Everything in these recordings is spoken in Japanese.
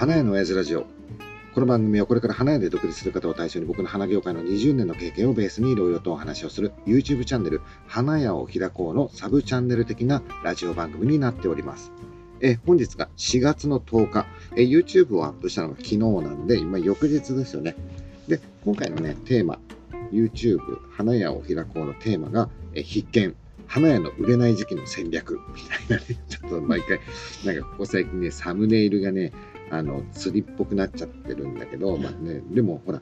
花屋の親父ラジオ。この番組はこれから花屋で独立する方を対象に僕の花業界の20年の経験をベースにいろいろとお話をする YouTube チャンネル花屋を開こうのサブチャンネル的なラジオ番組になっております。え本日が4月の10日え、YouTube をアップしたのが昨日なんで、今翌日ですよね。で、今回のね、テーマ、YouTube 花屋を開こうのテーマがえ必見。花屋の売れない時期の戦略みたいなね、ちょっと毎回、なんかここ最近ね、サムネイルがね、あの、釣りっぽくなっちゃってるんだけど、まあね、でもほら、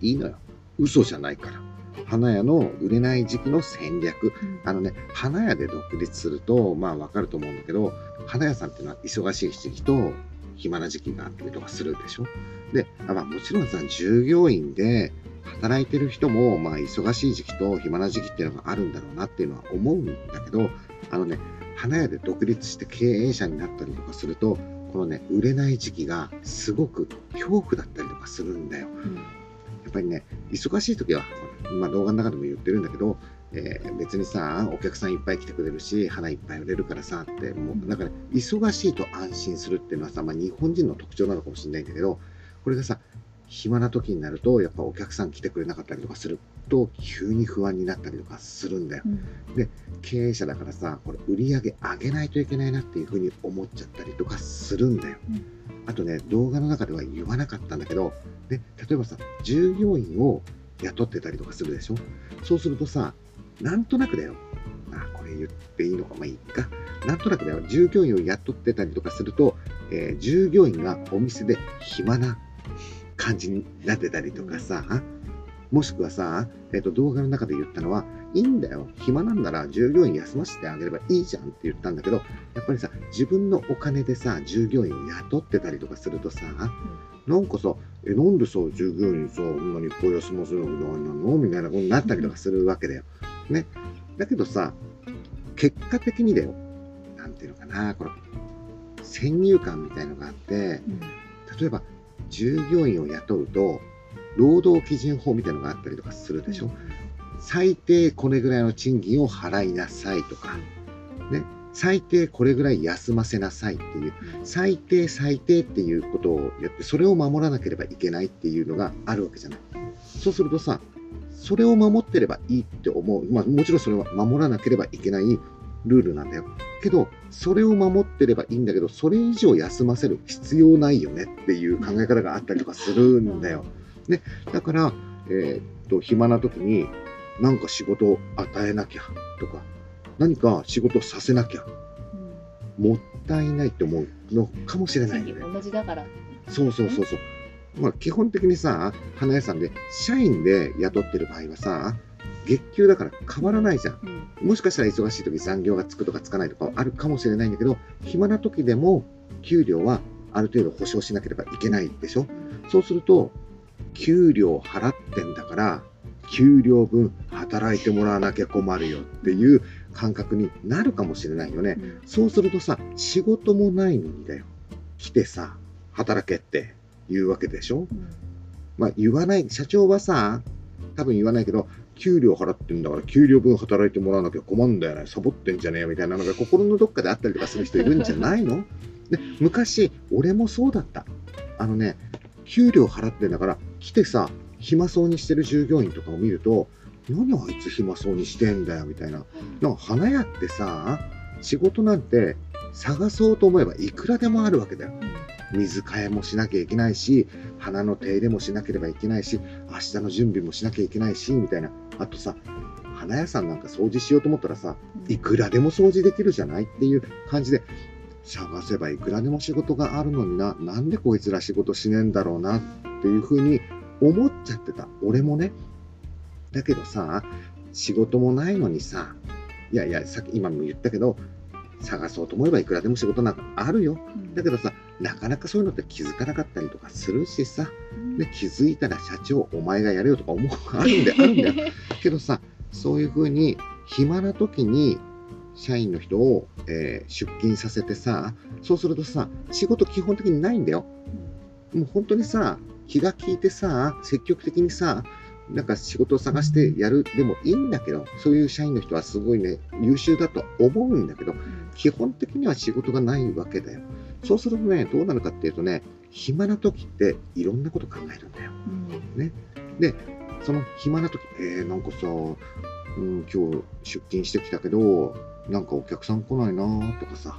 いいのよ。嘘じゃないから。花屋の売れない時期の戦略。あのね、花屋で独立すると、まあわかると思うんだけど、花屋さんっていうのは忙しい時期と暇な時期があったりとかするでしょ。で、まあもちろんさ、従業員で働いてる人も、まあ忙しい時期と暇な時期っていうのがあるんだろうなっていうのは思うんだけど、あのね、花屋で独立して経営者になったりとかすると、このね、売れない時期がすごく恐怖だったりとかするんだよ。うん、やっぱりね、忙しい時は、まあ、動画の中でも言ってるんだけど、えー、別にさ、お客さんいっぱい来てくれるし、花いっぱい売れるからさ、って、もう、なんかね、忙しいと安心するっていうのはさ、まあ、日本人の特徴なのかもしれないんだけど、これがさ、暇な時になると、やっぱお客さん来てくれなかったりとかすると、急に不安になったりとかするんだよ。うん、で、経営者だからさ、これ売り上げ上げないといけないなっていうふうに思っちゃったりとかするんだよ。うん、あとね、動画の中では言わなかったんだけど、で、例えばさ、従業員を雇ってたりとかするでしょ？そうするとさ、なんとなくだよ。あ、これ言っていいのか、まあいいか。なんとなくだよ。従業員を雇ってたりとかすると、えー、従業員がお店で暇な感じになってたりとかさ、もしくはさ、えっ、ー、と、動画の中で言ったのは、いいんだよ。暇なんなら従業員休ませてあげればいいじゃんって言ったんだけど、やっぱりさ、自分のお金でさ、従業員を雇ってたりとかするとさ、うん、なんかさ、え、なんでさ、従業員さ、こんなにいっぱい休ませなきゃなの？みたいなことになったりとかするわけだよ。ね。だけどさ、結果的にだよ。なんていうのかな、この、先入観みたいのがあって、うん、例えば、従業員を雇うと、労働基準法みたいなのがあったりとかするでしょ？最低これぐらいの賃金を払いなさいとか、ね、最低これぐらい休ませなさいっていう、最低最低っていうことをやって、それを守らなければいけないっていうのがあるわけじゃない。そうするとさ、それを守ってればいいって思う。まあもちろんそれは守らなければいけないルールなんだよ。けど、それを守ってればいいんだけど、それ以上休ませる必要ないよねっていう考え方があったりとかするんだよ。ね、だから、えー、っと、暇な時に、なんか仕事を与えなきゃとか、何か仕事させなきゃ、うん、もったいないって思うのかもしれないよね。同じだから。そうそうそうそう。まあ、基本的にさ、花屋さんで社員で雇ってる場合はさ、月給だから変わらないじゃん。うん、もしかしたら忙しい時残業がつくとかつかないとかあるかもしれないんだけど、暇な時でも給料はある程度保証しなければいけないでしょ。そうすると、給料払ってんだから、給料分働いてもらわなきゃ困るよっていう感覚になるかもしれないよね。うん、そうするとさ、仕事もないのにだよ。来てさ、働けって言うわけでしょ。うん、まあ言わない、社長はさ、多分言わないけど、給料払ってんだから給料分働いてもらわなきゃ困るんだよね。サボってんじゃねえよみたいなのが心のどっかであったりとかする人いるんじゃないの？で昔、俺もそうだった。あのね、給料払ってんだから来てさ、暇そうにしてる従業員とかを見ると、何あいつ暇そうにしてんだよみたいな。なんか花屋ってさ、仕事なんて探そうと思えばいくらでもあるわけだよ。水替えもしなきゃいけないし、花の手入れもしなければいけないし、明日の準備もしなきゃいけないし、みたいな。あとさ、花屋さんなんか掃除しようと思ったらさ、いくらでも掃除できるじゃないっていう感じで、探せばいくらでも仕事があるのにな、なんでこいつら仕事しねえんだろうなっていうふうに思っちゃってた。俺もね。だけどさ、仕事もないのにさ、いやいや、さっき今も言ったけど、探そうと思えばいくらでも仕事なんかあるよ。だけどさ、なかなかそういうのって気づかなかったりとかするしさ、で気づいたら社長、お前がやれよとか思うあるんで、あるんだよ。けどさ、そういうふうに暇な時に社員の人を、えー、出勤させてさ、そうするとさ、仕事基本的にないんだよ。もう本当にさ、気が利いてさ、積極的にさ、なんか仕事を探してやるでもいいんだけど、そういう社員の人はすごいね、優秀だと思うんだけど、基本的には仕事がないわけだよ。そうするとね、どうなるかっていうとね、暇な時っていろんなこと考えるんだよ。ね、でその暇な時えー、なんかさ、うん、今日出勤してきたけどなんかお客さん来ないなとかさ、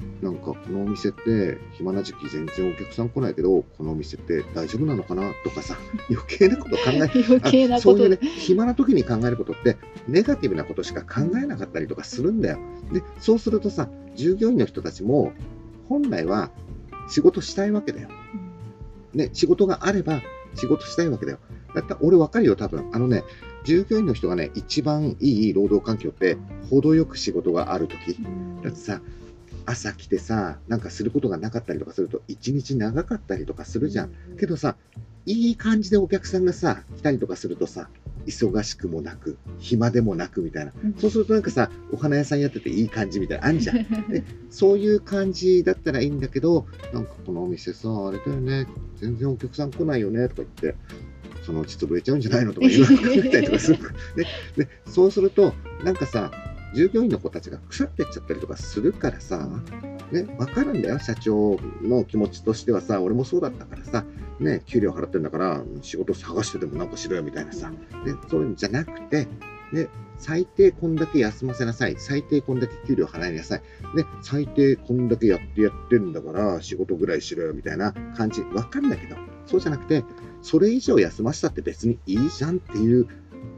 うん、なんかこのお店って暇な時期全然お客さん来ないけどこのお店って大丈夫なのかなとかさ 余計なこと考え余計なそういうね暇な時に考えることってネガティブなことしか考えなかったりとかするんだよ。でそうするとさ従業員の人たちも本来は仕事したいわけだよ。ね、仕事があれば仕事したいわけだよ。だったら俺わかるよ、多分。あのね、従業員の人がね、一番いい労働環境って、程よく仕事があるとき。だってさ、朝来てさ、なんかすることがなかったりとかすると、一日長かったりとかするじゃん。けどさ、いい感じでお客さんがさ、来たりとかするとさ、忙しくもなく、暇でもなくみたいな、そうするとなんかさ、お花屋さんやってていい感じみたいな、あんじゃん。でそういう感じだったらいいんだけど、なんかこのお店さ、あれだよね、全然お客さん来ないよねとか言って、そのうち潰れちゃうんじゃないのとか言われたりとかする。ででそうすると、なんかさ、従業員の子たちが腐ってっちゃったりとかするからさ、ね、分かるんだよ、社長の気持ちとしてはさ、俺もそうだったからさ、ね、給料払ってるんだから、仕事探してでもなんかしろよみたいなさ、ね、そういうんじゃなくて、ね、最低こんだけ休ませなさい。最低こんだけ給料払いなさい。で、最低こんだけやってやってんだから、仕事ぐらいしろよみたいな感じ。わかんないけど、そうじゃなくて、それ以上休ませたって別にいいじゃんっていう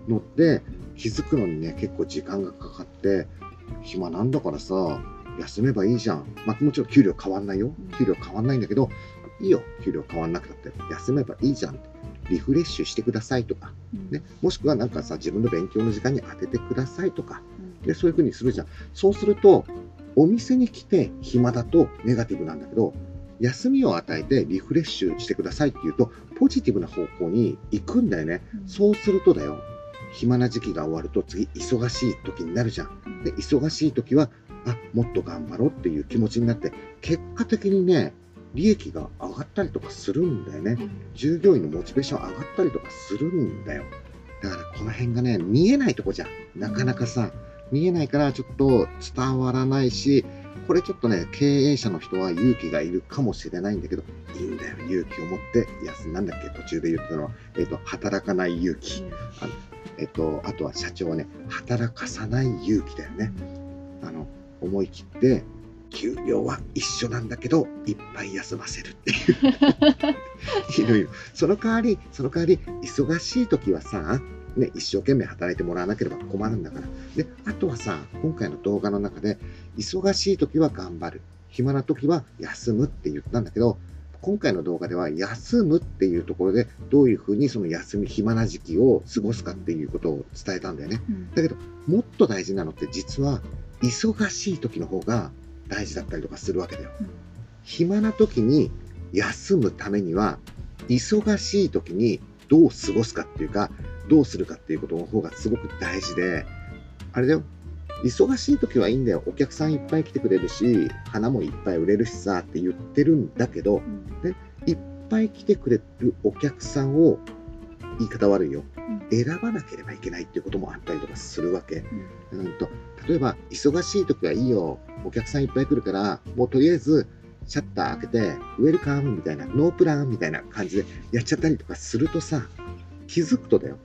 のって、気づくのにね、結構時間がかかって、暇なんだからさ、休めばいいじゃん。まあ、もちろん給料変わんないよ。給料変わんないんだけど、いいよ、給料変わんなくたって、休めばいいじゃん。リフレッシュしてくださいとか、ね、もしくはなんかさ、自分の勉強の時間に当ててくださいとか、でそういうふうにするじゃん。そうすると、お店に来て暇だとネガティブなんだけど、休みを与えてリフレッシュしてくださいっていうと、ポジティブな方向に行くんだよね。そうするとだよ、暇な時期が終わると次忙しい時になるじゃん。で、忙しい時は、あ、もっと頑張ろうっていう気持ちになって、結果的にね、利益が上がったりとかするんだよね。従業員のモチベーション上がったりとかするんだよ。だからこの辺がね、見えないとこじゃん。なかなかさ、見えないからちょっと伝わらないし、これちょっとね、経営者の人は勇気がいるかもしれないんだけど、いいんだよ、勇気を持って、いや、なんだっけ、途中で言ったのは、えっ、ー、と、働かない勇気。あのえっ、ー、と、あとは社長はね、働かさない勇気だよね。あの、思い切って給料は一緒なんだけどいっぱい休ませるっていう いろいろその代わりその代わり忙しい時はさね、一生懸命働いてもらわなければ困るんだから。で、あとはさ、今回の動画の中で、忙しい時は頑張る。暇な時は休むって言ったんだけど、今回の動画では休むっていうところでどういうふうにその休み暇な時期を過ごすかっていうことを伝えたんだよね。だけどもっと大事なのって実は忙しい時の方が大事だったりとかするわけだよ。暇な時に休むためには、忙しい時にどう過ごすかっていうか、どうするかっていうことの方がすごく大事で、あれだよ、忙しい時はいいんだよ。お客さんいっぱい来てくれるし、花もいっぱい売れるしさって言ってるんだけど、ね、いっぱい来てくれるお客さんを、言い方悪いよ、選ばなければいけないっていうこともあったりとかするわけ。うん、と例えば、忙しい時はいいよ。お客さんいっぱい来るから、もうとりあえず、シャッター開けて、ウェルカムみたいな、ノープランみたいな感じでやっちゃったりとかするとさ、気づくとだよ。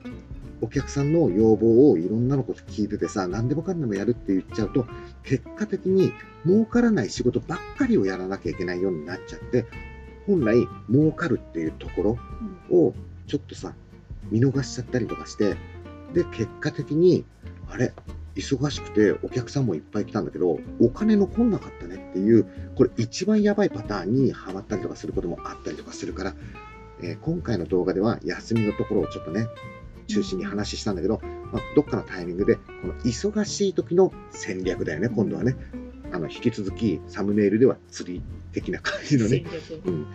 お客さんの要望をいろんなのこと聞いててさ、何でもかんでもやるって言っちゃうと、結果的に儲からない仕事ばっかりをやらなきゃいけないようになっちゃって、本来儲かるっていうところをちょっとさ、見逃しちゃったりとかして、で、結果的に、あれ、忙しくてお客さんもいっぱい来たんだけど、お金残んなかったねっていう、これ一番やばいパターンにはまったりとかすることもあったりとかするから、えー、今回の動画では休みのところをちょっとね、中心に話したんだけど、まあ、どっかのタイミングで、この忙しい時の戦略だよね、今度はね。あの引き続きサムネイルでは釣り的な感じのね、うん、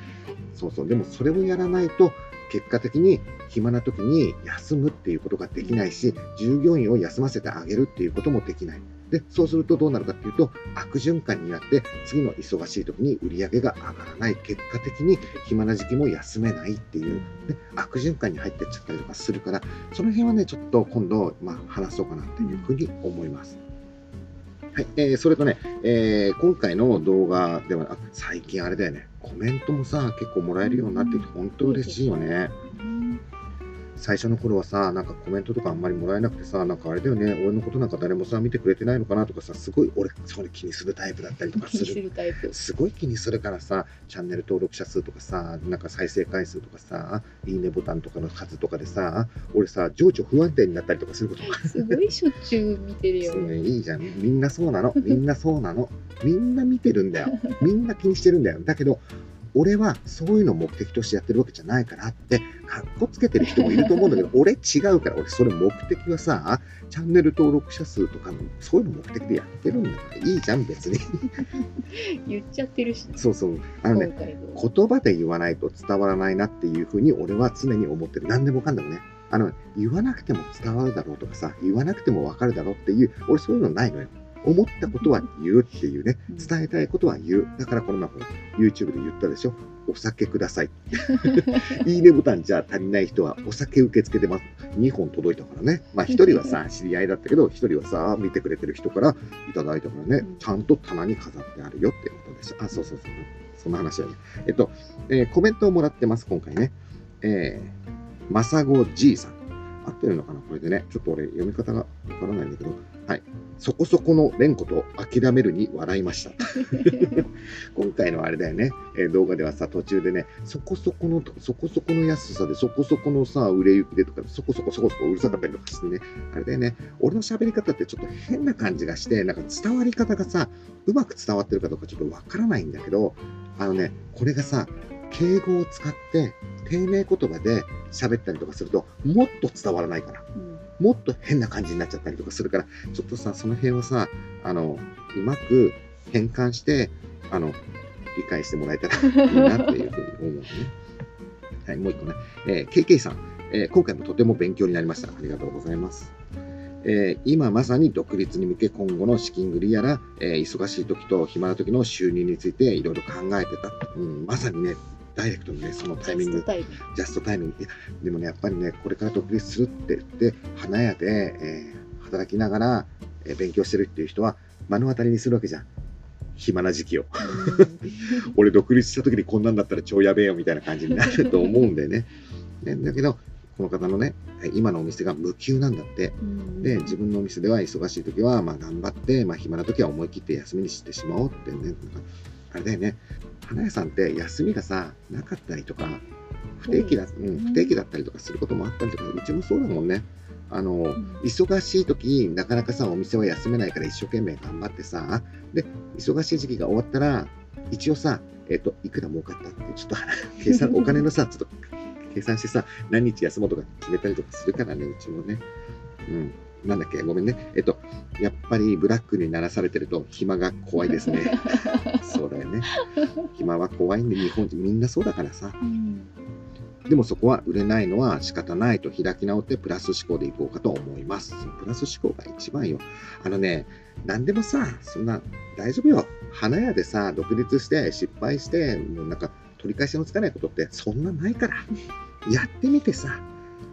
そうそう。でもそれをやらないと結果的に暇な時に休むっていうことができないし、従業員を休ませてあげるっていうこともできない。で、そうするとどうなるかっていうと、悪循環になって、次の忙しい時に売り上げが上がらない。結果的に暇な時期も休めないっていう、で悪循環に入ってっちゃったりとかするから、その辺はね、ちょっと今度、まあ、話そうかなっていうふうに思います。はい、えー、それとね、えー、今回の動画では、最近あれだよね、コメントもさ結構もらえるようになってきて本当嬉しいよね。うん最初の頃はさ、なんかコメントとかあんまりもらえなくてさ、なんかあれだよね、俺のことなんか誰もさ、見てくれてないのかなとかさ、すごい俺、それ気にするタイプだったりとか気にすする。るタイプ。すごい気にするからさ、チャンネル登録者数とかさ、なんか再生回数とかさ、いいねボタンとかの数とかでさ、俺さ、情緒不安定になったりとかすることがすごいしょっちゅう見てるよ。ね、いいじゃん。みんなそうなの。みんなそうなの。みんな見てるんだよ。みんな気にしてるんだよ。だけど、俺はそういうのを目的としてやってるわけじゃないからって、かっこつけてる人もいると思うんだけど、俺違うから、俺それ目的はさ、チャンネル登録者数とかの、そういうの目的でやってるんだから、いいじゃん、別に。言っちゃってるしね。そうそう。あのね、言葉で言わないと伝わらないなっていうふうに俺は常に思ってる。何でもかんでもね。あの、言わなくても伝わるだろうとかさ、言わなくてもわかるだろうっていう、俺そういうのないのよ。思ったことは言うっていうね、うん伝えたいことは言う。だからこの前ほら、YouTube で言ったでしょ。お酒ください。いいねボタンじゃ足りない人はお酒受け付けてます。2本届いたからね。まあ1人はさ、知り合いだったけど、1人はさ、見てくれてる人からいただいたからねう、んちゃんと棚に飾ってあるよってことです。あ、そうそうそう。そんな話はね。えっと、えーコメントをもらってます、今回ね。えー、まさごじいさん。合ってるのかな？これでね。ちょっと俺、読み方がわからないんだけど。はい。そこそこの連呼と諦めるに笑いました。今回のあれだよね、えー動画ではさ、途中でね、そこそこの、そこそこの安さで、そこそこのさ、売れ行きでとか、そこそこそこそこうるさかったりとかしてね、あれだよね、俺の喋り方ってちょっと変な感じがして、なんか伝わり方がさ、うまく伝わってるかどうかちょっとわからないんだけど、あのね、これがさ、敬語を使って、丁寧言葉で喋ったりとかすると、もっと伝わらないから。うんもっと変な感じになっちゃったりとかするから、ちょっとさ、その辺はさ、あの、うまく変換して、あの、理解してもらえたらいいなっていうふうに思うね。はい、もう一個ね。えー、KK さん、えー今回もとても勉強になりました。ありがとうございます。えー今まさに独立に向け今後の資金繰りやら、えー忙しい時と暇な時の収入についていろいろ考えてた。うん、まさにね、ダイレクトにね、そのタイミングジャスト、タイミング。でもね、やっぱりね、これから独立するって言って、花屋で、えー働きながら、えー勉強してるっていう人は、目の当たりにするわけじゃん。暇な時期を。俺、独立した時にこんなんだったら超やべえよみたいな感じになると思うんだよね。ねだけど、この方のね、え今のお店が無給なんだって。うんで、自分のお店では忙しい時は、まあ頑張って、まあ暇な時は思い切って休みにしてしまおうってね、あれだよね。花屋さんって休みがさ、なかったりとか、不定期だ、そうん、不定期だったりとかすることもあったりとか、うちもそうだもんね。あの、ん忙しい時なかなかさ、お店は休めないから一生懸命頑張ってさ、で、忙しい時期が終わったら、一応さ、えっ、と、いくら儲かったって、ちょっと 計算、お金のさ、ちょっと計算してさ、何日休もうとか決めたりとかするからね、うちもね。うん。なんだっけ、ごめんね。えっと、やっぱりブラックにならされてると暇が怖いですね。そうだよね。暇は怖いんで、日本人みんなそうだからさ。うんでもそこは売れないのは仕方ないと開き直ってプラス思考でいこうかと思います。プラス思考が一番よ。あのね、何でもさ、そんな大丈夫よ。花屋でさ、独立して失敗して、もうなんか取り返しのつかないことってそんなないから。やってみてさ、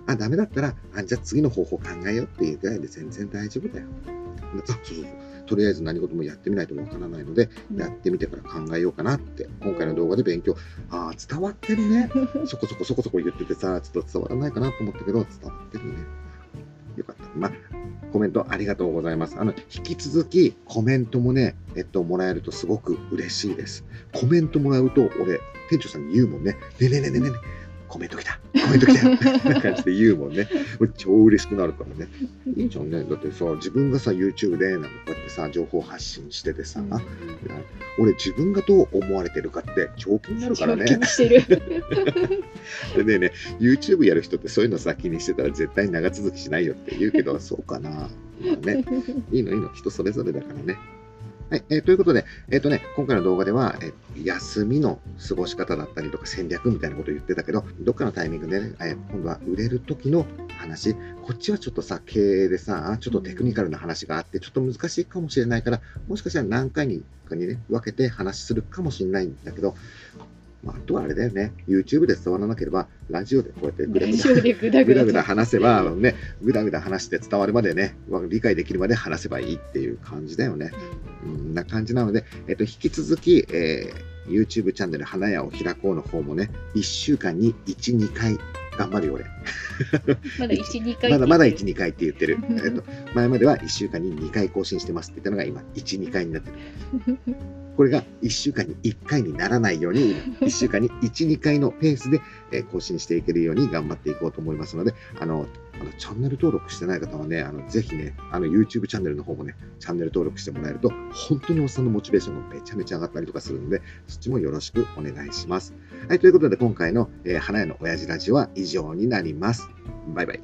あ、ダメだったら、あ、じゃあ次の方法考えようっていうぐらいで全然大丈夫だよ。あ、そうそうそう。とりあえず何事もやってみないとわからないので、やってみてから考えようかなって、今回の動画で勉強、ああ、伝わってるね。そこそこそこそこ言っててさ、ちょっと伝わらないかなと思ったけど、伝わってるね。よかった。まあ、コメントありがとうございます。あの、引き続きコメントもね、えっと、もらえるとすごく嬉しいです。コメントもらうと、俺、店長さんに言うもんね。ねねねねねね。コメント来たコメント来た よこんな感じで言うもんね。俺超嬉しくなるからね。いいじゃんね。だってさ、自分がさ、YouTube でなんかこうやってさ、情報発信しててさ、うん俺自分がどう思われてるかって超気になるからね。気にしてる。でねね、YouTube やる人ってそういうのさ、気にしてたら絶対長続きしないよって言うけど、そうかな。まあね、いいのいいの、人それぞれだからね。はい、えーということで、えっ、とね、今回の動画では、えー休みの過ごし方だったりとか戦略みたいなことを言ってたけど、どっかのタイミングでね、えー今度は売れる時の話、こっちはちょっとさ、経営でさ、ちょっとテクニカルな話があって、ちょっと難しいかもしれないから、もしかしたら何回にかにね、分けて話するかもしれないんだけど、まあ、あとはあれだよね、YouTube で伝わらなければ、ラジオでこうやってぐだぐだ話せば、ね、ぐだぐだ話して伝わるまでね、理解できるまで話せばいいっていう感じだよね。うんな感じなので、えっと、引き続き、えー YouTube チャンネル花屋を開こうの方もね、1週間に1、2回頑張るよ、俺。まだ1、2回まだまだ1、日。2回って言ってる。えっと、前までは1週間に2回更新してますって言ったのが今、1、2回になってる。これが1週間に1回にならないように、1週間に1、2回のペースでえー更新していけるように頑張っていこうと思いますので、あの、あのチャンネル登録してない方はね、あのぜひね、あの YouTube チャンネルの方もね、チャンネル登録してもらえると、本当におっさんのモチベーションがめちゃめちゃ上がったりとかするので、そっちもよろしくお願いします。はい、ということで今回の、えー花屋の親父ラジオは以上になります。バイバイ。